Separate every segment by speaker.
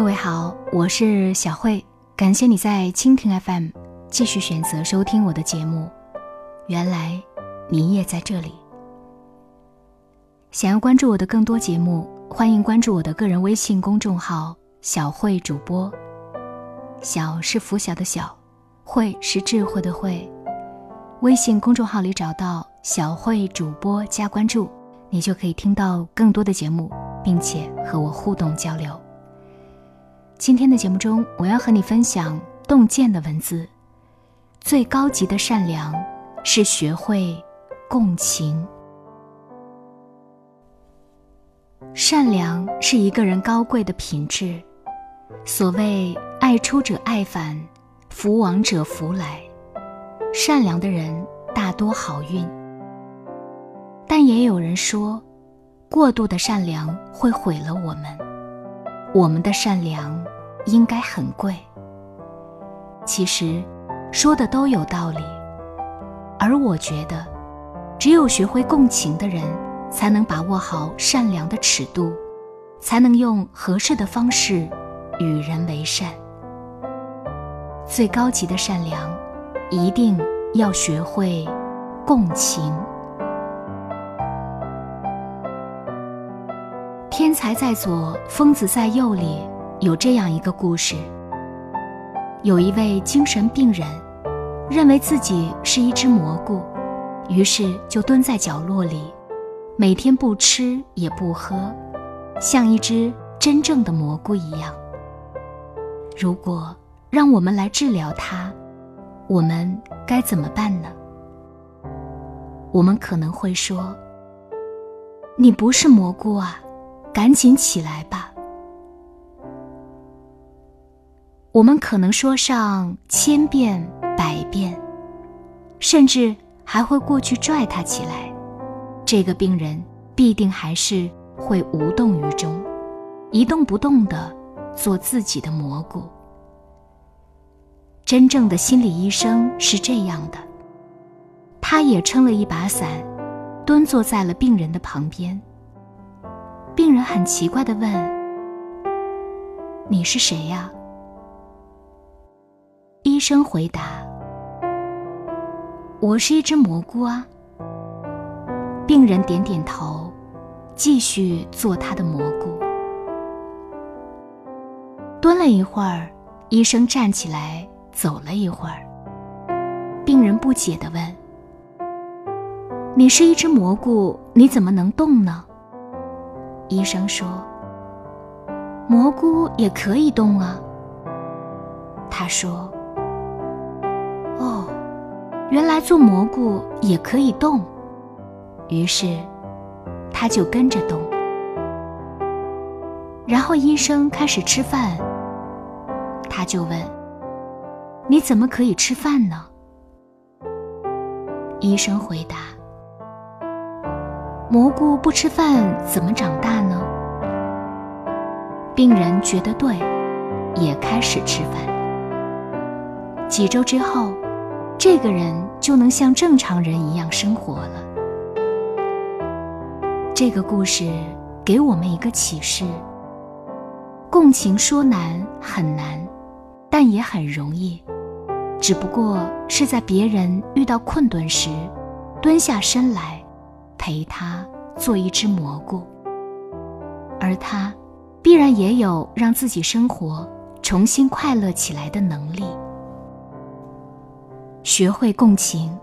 Speaker 1: 各位好，我是小慧，感谢你在蜻蜓 FM 继续选择收听我的节目。原来你也在这里。想要关注我的更多节目，欢迎关注我的个人微信公众号“小慧主播”。小是拂晓的小，慧是智慧的慧。微信公众号里找到“小慧主播”加关注，你就可以听到更多的节目，并且和我互动交流。今天的节目中，我要和你分享洞见的文字。最高级的善良，是学会共情。善良是一个人高贵的品质。所谓“爱出者爱返，福往者福来”，善良的人大多好运。但也有人说，过度的善良会毁了我们。我们的善良。应该很贵。其实，说的都有道理。而我觉得，只有学会共情的人，才能把握好善良的尺度，才能用合适的方式与人为善。最高级的善良，一定要学会共情。天才在左，疯子在右里。有这样一个故事：有一位精神病人，认为自己是一只蘑菇，于是就蹲在角落里，每天不吃也不喝，像一只真正的蘑菇一样。如果让我们来治疗他，我们该怎么办呢？我们可能会说：“你不是蘑菇啊，赶紧起来吧。”我们可能说上千遍百遍，甚至还会过去拽他起来，这个病人必定还是会无动于衷，一动不动的做自己的蘑菇。真正的心理医生是这样的，他也撑了一把伞，蹲坐在了病人的旁边。病人很奇怪的问：“你是谁呀？”医生回答：“我是一只蘑菇啊。”病人点点头，继续做他的蘑菇。蹲了一会儿，医生站起来走了一会儿。病人不解的问：“你是一只蘑菇，你怎么能动呢？”医生说：“蘑菇也可以动啊。”他说。哦原来做蘑菇也可以动，于是他就跟着动。然后医生开始吃饭，他就问：“你怎么可以吃饭呢？”医生回答：“蘑菇不吃饭怎么长大呢？”病人觉得对，也开始吃饭。几周之后。这个人就能像正常人一样生活了。这个故事给我们一个启示：共情说难很难，但也很容易，只不过是在别人遇到困顿时，蹲下身来陪他做一只蘑菇，而他必然也有让自己生活重新快乐起来的能力。学会共情，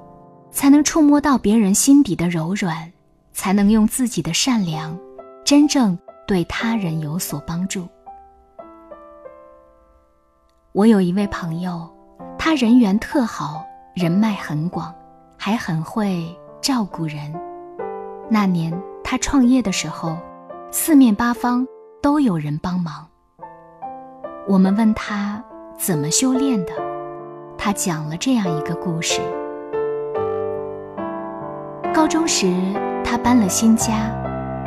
Speaker 1: 才能触摸到别人心底的柔软，才能用自己的善良，真正对他人有所帮助。我有一位朋友，他人缘特好，人脉很广，还很会照顾人。那年他创业的时候，四面八方都有人帮忙。我们问他怎么修炼的。他讲了这样一个故事：高中时，他搬了新家，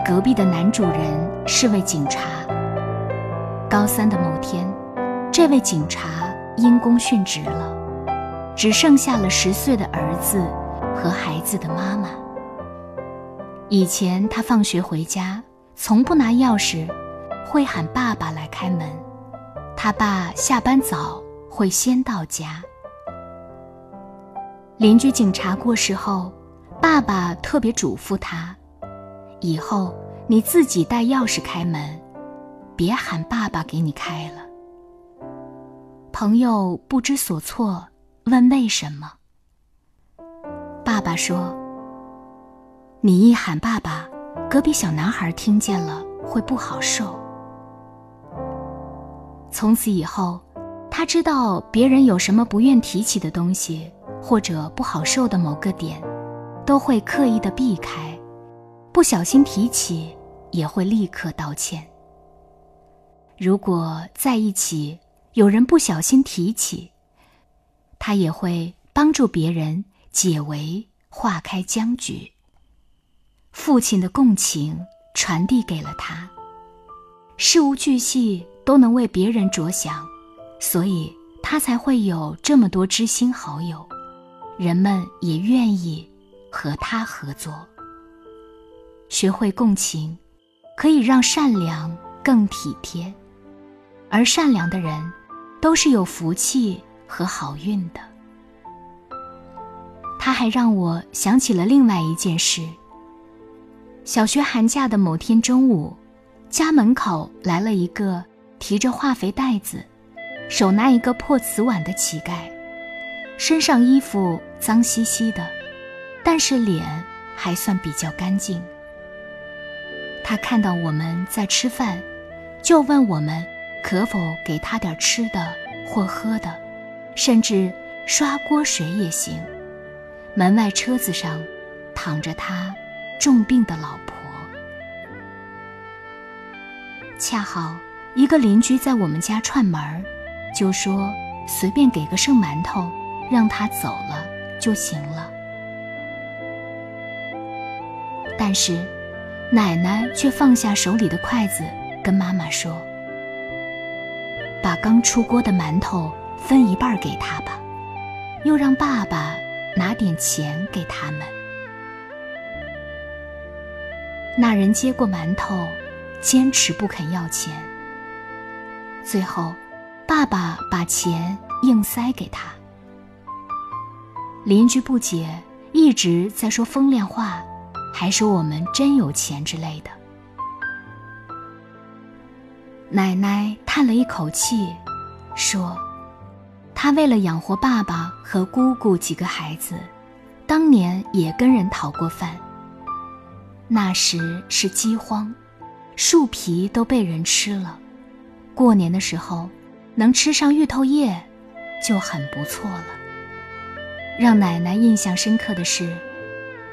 Speaker 1: 隔壁的男主人是位警察。高三的某天，这位警察因公殉职了，只剩下了十岁的儿子和孩子的妈妈。以前他放学回家，从不拿钥匙，会喊爸爸来开门，他爸下班早，会先到家。邻居警察过世后，爸爸特别嘱咐他：以后你自己带钥匙开门，别喊爸爸给你开了。朋友不知所措，问为什么。爸爸说：“你一喊爸爸，隔壁小男孩听见了会不好受。”从此以后，他知道别人有什么不愿提起的东西，或者不好受的某个点，都会刻意的避开，不小心提起也会立刻道歉。如果在一起有人不小心提起，他也会帮助别人解围、化开僵局。父亲的共情传递给了他，事无巨细。都能为别人着想，所以他才会有这么多知心好友，人们也愿意和他合作。学会共情，可以让善良更体贴，而善良的人都是有福气和好运的。他还让我想起了另外一件事。小学寒假的某天中午，家门口来了一个。提着化肥袋子，手拿一个破瓷碗的乞丐，身上衣服脏兮兮的，但是脸还算比较干净。他看到我们在吃饭，就问我们可否给他点吃的或喝的，甚至刷锅水也行。门外车子上躺着他重病的老婆，恰好。一个邻居在我们家串门，就说随便给个剩馒头，让他走了就行了。但是，奶奶却放下手里的筷子，跟妈妈说：“把刚出锅的馒头分一半给他吧，又让爸爸拿点钱给他们。”那人接过馒头，坚持不肯要钱。最后，爸爸把钱硬塞给他。邻居不解，一直在说风凉话，还说我们真有钱之类的。奶奶叹了一口气，说：“她为了养活爸爸和姑姑几个孩子，当年也跟人讨过饭。那时是饥荒，树皮都被人吃了。”过年的时候，能吃上芋头叶，就很不错了。让奶奶印象深刻的是，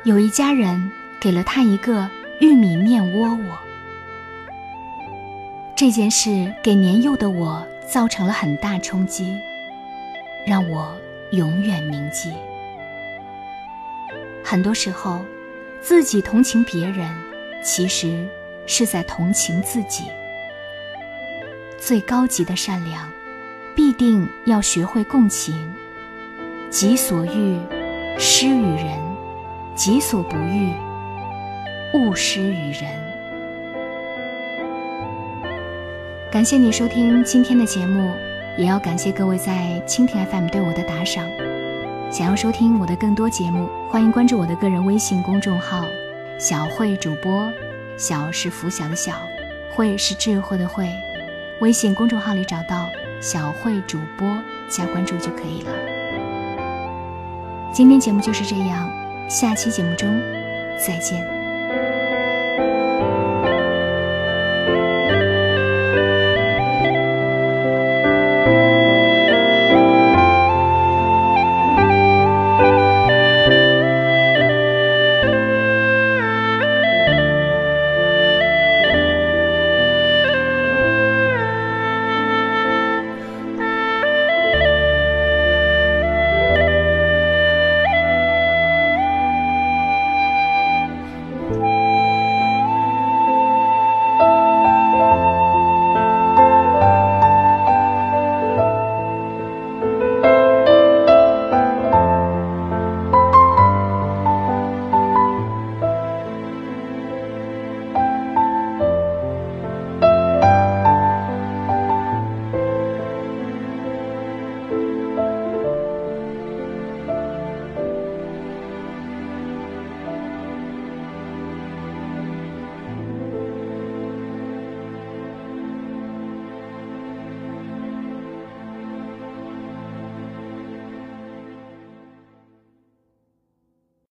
Speaker 1: 有一家人给了她一个玉米面窝窝。这件事给年幼的我造成了很大冲击，让我永远铭记。很多时候，自己同情别人，其实是在同情自己。最高级的善良，必定要学会共情。己所欲，施于人；己所不欲，勿施于人。感谢你收听今天的节目，也要感谢各位在蜻蜓 FM 对我的打赏。想要收听我的更多节目，欢迎关注我的个人微信公众号“小慧主播”。小是拂晓的小，慧是智慧的慧。微信公众号里找到小慧主播，加关注就可以了。今天节目就是这样，下期节目中再见。